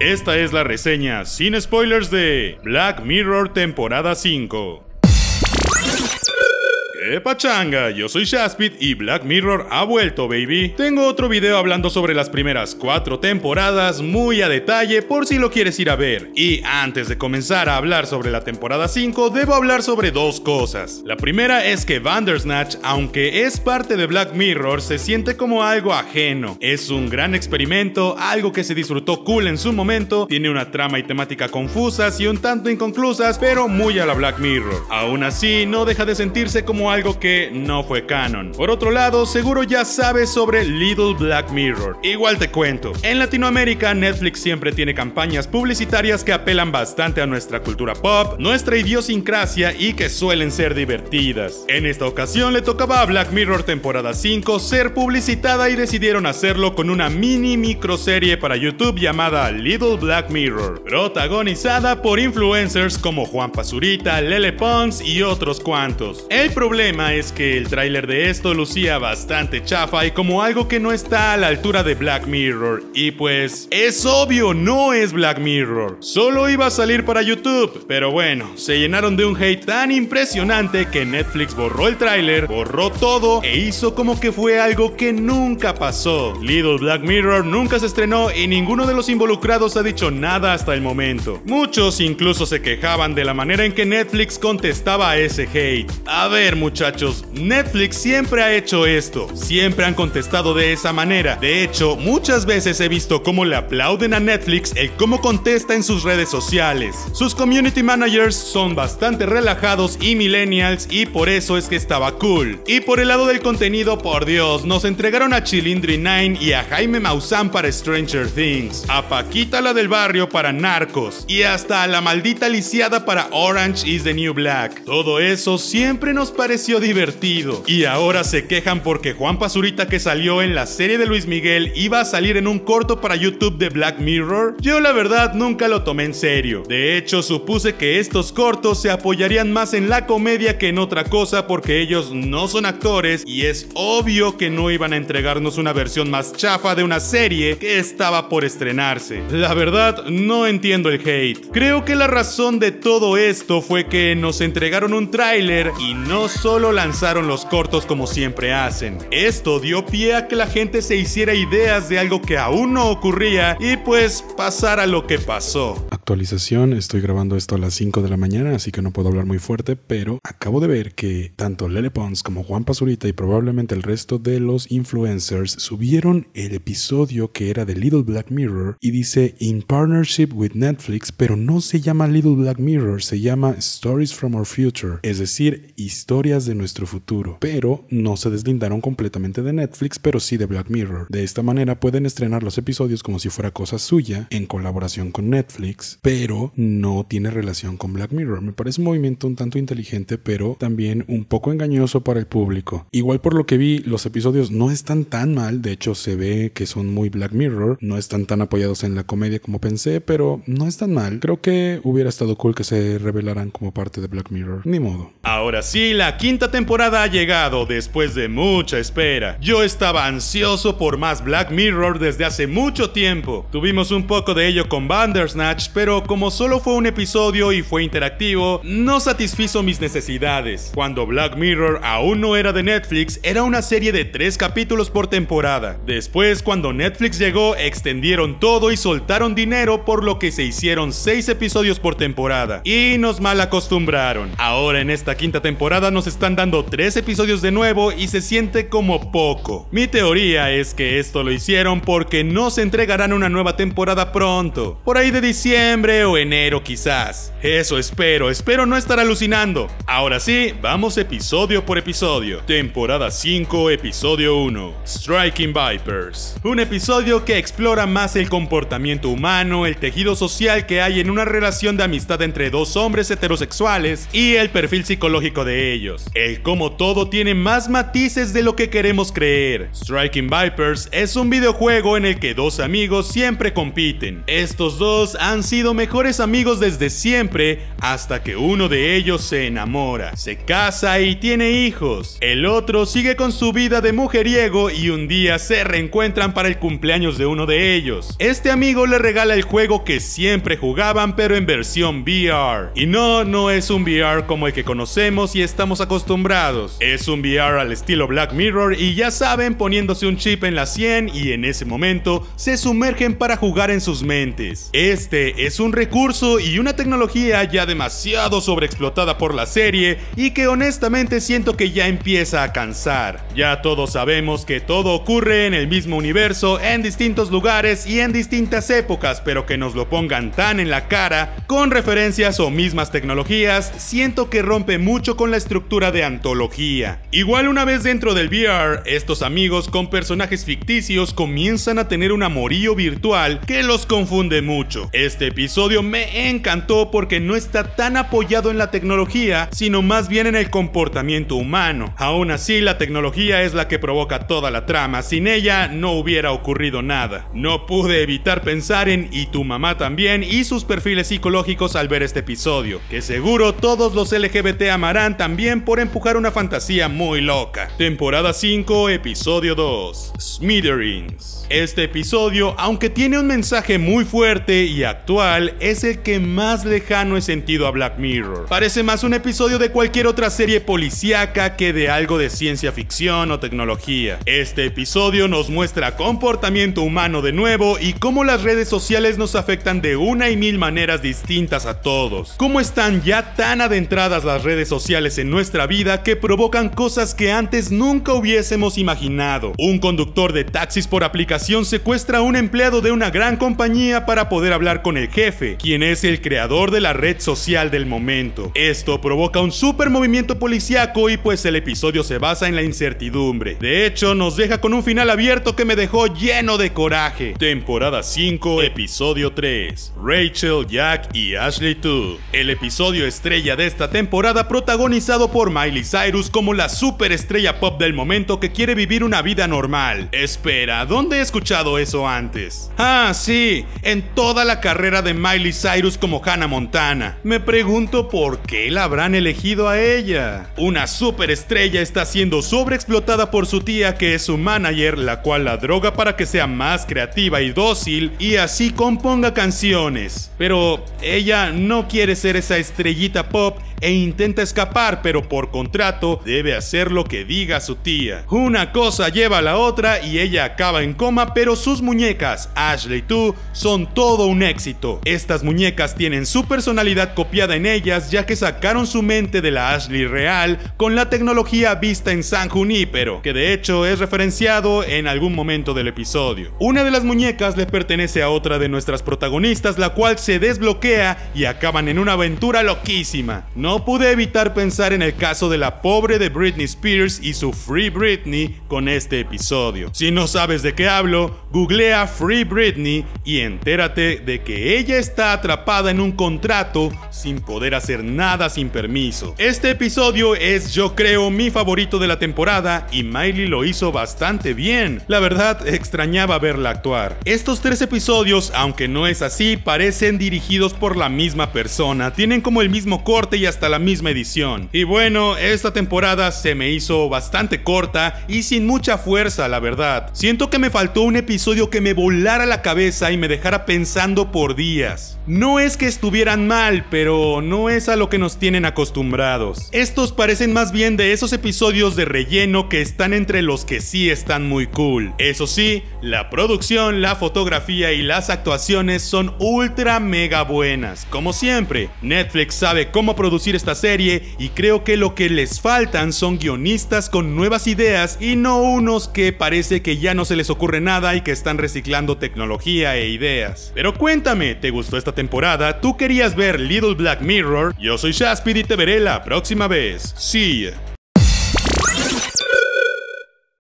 Esta es la reseña sin spoilers de Black Mirror temporada 5. ¡Qué pachanga! Yo soy Shaspit y Black Mirror ha vuelto, baby. Tengo otro video hablando sobre las primeras cuatro temporadas muy a detalle por si lo quieres ir a ver. Y antes de comenzar a hablar sobre la temporada 5, debo hablar sobre dos cosas. La primera es que Bandersnatch, aunque es parte de Black Mirror, se siente como algo ajeno. Es un gran experimento, algo que se disfrutó cool en su momento, tiene una trama y temática confusas y un tanto inconclusas, pero muy a la Black Mirror. Aún así, no deja de sentirse como algo algo que no fue canon. Por otro lado, seguro ya sabes sobre Little Black Mirror. Igual te cuento. En Latinoamérica, Netflix siempre tiene campañas publicitarias que apelan bastante a nuestra cultura pop, nuestra idiosincrasia y que suelen ser divertidas. En esta ocasión le tocaba a Black Mirror temporada 5 ser publicitada y decidieron hacerlo con una mini microserie para YouTube llamada Little Black Mirror, protagonizada por influencers como Juan Pazurita, Lele Pons y otros cuantos. El problema es que el tráiler de esto lucía bastante chafa y como algo que no está a la altura de Black Mirror. Y pues, es obvio, no es Black Mirror. Solo iba a salir para YouTube. Pero bueno, se llenaron de un hate tan impresionante que Netflix borró el tráiler, borró todo e hizo como que fue algo que nunca pasó. Little Black Mirror nunca se estrenó y ninguno de los involucrados ha dicho nada hasta el momento. Muchos incluso se quejaban de la manera en que Netflix contestaba a ese hate. A ver, muchachos muchachos, Netflix siempre ha hecho esto, siempre han contestado de esa manera. De hecho, muchas veces he visto cómo le aplauden a Netflix el cómo contesta en sus redes sociales. Sus community managers son bastante relajados y millennials y por eso es que estaba cool. Y por el lado del contenido, por Dios, nos entregaron a Chilindri 9 y a Jaime Maussan para Stranger Things, a Paquita la del barrio para Narcos y hasta a la maldita lisiada para Orange is the New Black. Todo eso siempre nos divertido. Y ahora se quejan porque Juan Pazurita que salió en la serie de Luis Miguel iba a salir en un corto para YouTube de Black Mirror. Yo la verdad nunca lo tomé en serio. De hecho, supuse que estos cortos se apoyarían más en la comedia que en otra cosa porque ellos no son actores y es obvio que no iban a entregarnos una versión más chafa de una serie que estaba por estrenarse. La verdad, no entiendo el hate. Creo que la razón de todo esto fue que nos entregaron un tráiler y no solo solo lanzaron los cortos como siempre hacen. Esto dio pie a que la gente se hiciera ideas de algo que aún no ocurría y pues pasara lo que pasó. Actualización, estoy grabando esto a las 5 de la mañana, así que no puedo hablar muy fuerte, pero acabo de ver que tanto Lele Pons como Juan Pazurita y probablemente el resto de los influencers subieron el episodio que era de Little Black Mirror y dice in partnership with Netflix, pero no se llama Little Black Mirror, se llama Stories from Our Future, es decir, historias de nuestro futuro, pero no se deslindaron completamente de Netflix, pero sí de Black Mirror. De esta manera pueden estrenar los episodios como si fuera cosa suya, en colaboración con Netflix, pero no tiene relación con Black Mirror. Me parece un movimiento un tanto inteligente, pero también un poco engañoso para el público. Igual por lo que vi, los episodios no están tan mal, de hecho se ve que son muy Black Mirror, no están tan apoyados en la comedia como pensé, pero no están mal. Creo que hubiera estado cool que se revelaran como parte de Black Mirror. Ni modo. Ahora sí, la quinta temporada ha llegado después de mucha espera. Yo estaba ansioso por más Black Mirror desde hace mucho tiempo. Tuvimos un poco de ello con Bandersnatch, pero como solo fue un episodio y fue interactivo, no satisfizo mis necesidades. Cuando Black Mirror aún no era de Netflix, era una serie de tres capítulos por temporada. Después, cuando Netflix llegó, extendieron todo y soltaron dinero, por lo que se hicieron seis episodios por temporada. Y nos mal acostumbraron. Ahora en esta quinta temporada nos están dando tres episodios de nuevo y se siente como poco. Mi teoría es que esto lo hicieron porque no se entregarán una nueva temporada pronto, por ahí de diciembre o enero quizás. Eso espero, espero no estar alucinando. Ahora sí, vamos episodio por episodio. Temporada 5, episodio 1. Striking Vipers. Un episodio que explora más el comportamiento humano, el tejido social que hay en una relación de amistad entre dos hombres heterosexuales y el perfil psicológico de ellos el cómo todo tiene más matices de lo que queremos creer. Striking Vipers es un videojuego en el que dos amigos siempre compiten. Estos dos han sido mejores amigos desde siempre hasta que uno de ellos se enamora, se casa y tiene hijos. El otro sigue con su vida de mujeriego y un día se reencuentran para el cumpleaños de uno de ellos. Este amigo le regala el juego que siempre jugaban pero en versión VR. Y no, no es un VR como el que conocemos y estamos acostumbrados. Es un VR al estilo Black Mirror y ya saben poniéndose un chip en la 100 y en ese momento se sumergen para jugar en sus mentes. Este es un recurso y una tecnología ya demasiado sobreexplotada por la serie y que honestamente siento que ya empieza a cansar. Ya todos sabemos que todo ocurre en el mismo universo, en distintos lugares y en distintas épocas, pero que nos lo pongan tan en la cara, con referencias o mismas tecnologías, siento que rompe mucho con la estructura de antología. Igual una vez dentro del VR, estos amigos con personajes ficticios comienzan a tener un amorío virtual que los confunde mucho. Este episodio me encantó porque no está tan apoyado en la tecnología, sino más bien en el comportamiento humano. Aún así, la tecnología es la que provoca toda la trama, sin ella no hubiera ocurrido nada. No pude evitar pensar en y tu mamá también y sus perfiles psicológicos al ver este episodio, que seguro todos los LGBT amarán también por empujar una fantasía muy loca. Temporada 5, episodio 2, Smithereens. Este episodio, aunque tiene un mensaje muy fuerte y actual, es el que más lejano he sentido a Black Mirror. Parece más un episodio de cualquier otra serie policíaca que de algo de ciencia ficción o tecnología. Este episodio nos muestra comportamiento humano de nuevo y cómo las redes sociales nos afectan de una y mil maneras distintas a todos. Cómo están ya tan adentradas las redes sociales en nuestra vida que provocan cosas que antes nunca hubiésemos imaginado. Un conductor de taxis por aplicación secuestra a un empleado de una gran compañía para poder hablar con el jefe, quien es el creador de la red social del momento. Esto provoca un super movimiento policíaco y pues el episodio se basa en la incertidumbre. De hecho, nos deja con un final abierto que me dejó lleno de coraje. Temporada 5, episodio 3. Rachel, Jack y Ashley 2. El episodio estrella de esta temporada protagonizado por Miley Cyrus como la superestrella pop del momento que quiere vivir una vida normal. Espera, ¿dónde escuchado eso antes. Ah, sí, en toda la carrera de Miley Cyrus como Hannah Montana. Me pregunto por qué la habrán elegido a ella. Una superestrella está siendo sobreexplotada por su tía que es su manager, la cual la droga para que sea más creativa y dócil y así componga canciones. Pero ella no quiere ser esa estrellita pop e intenta escapar, pero por contrato debe hacer lo que diga su tía. Una cosa lleva a la otra y ella acaba en coma, pero sus muñecas, Ashley 2, son todo un éxito. Estas muñecas tienen su personalidad copiada en ellas, ya que sacaron su mente de la Ashley real con la tecnología vista en San Junípero, que de hecho es referenciado en algún momento del episodio. Una de las muñecas le pertenece a otra de nuestras protagonistas, la cual se desbloquea y acaban en una aventura loquísima. No pude evitar pensar en el caso de la pobre de Britney Spears y su Free Britney con este episodio. Si no sabes de qué hablo, googlea Free Britney y entérate de que ella está atrapada en un contrato sin poder hacer nada sin permiso. Este episodio es yo creo mi favorito de la temporada y Miley lo hizo bastante bien. La verdad extrañaba verla actuar. Estos tres episodios, aunque no es así, parecen dirigidos por la misma persona, tienen como el mismo corte y hasta la misma edición. Y bueno, esta temporada se me hizo bastante corta y sin mucha fuerza, la verdad. Siento que me faltó un episodio que me volara la cabeza y me dejara pensando por No es que estuvieran mal, pero no es a lo que nos tienen acostumbrados. Estos parecen más bien de esos episodios de relleno que están entre los que sí están muy cool. Eso sí, la producción, la fotografía y las actuaciones son ultra mega buenas. Como siempre, Netflix sabe cómo producir esta serie y creo que lo que les faltan son guionistas con nuevas ideas y no unos que parece que ya no se les ocurre nada y que están reciclando tecnología e ideas. Pero cuéntame, ¿te gustó esta temporada? ¿Tú querías ver Little Black Mirror? Yo soy Shaspid y te veré la próxima vez. See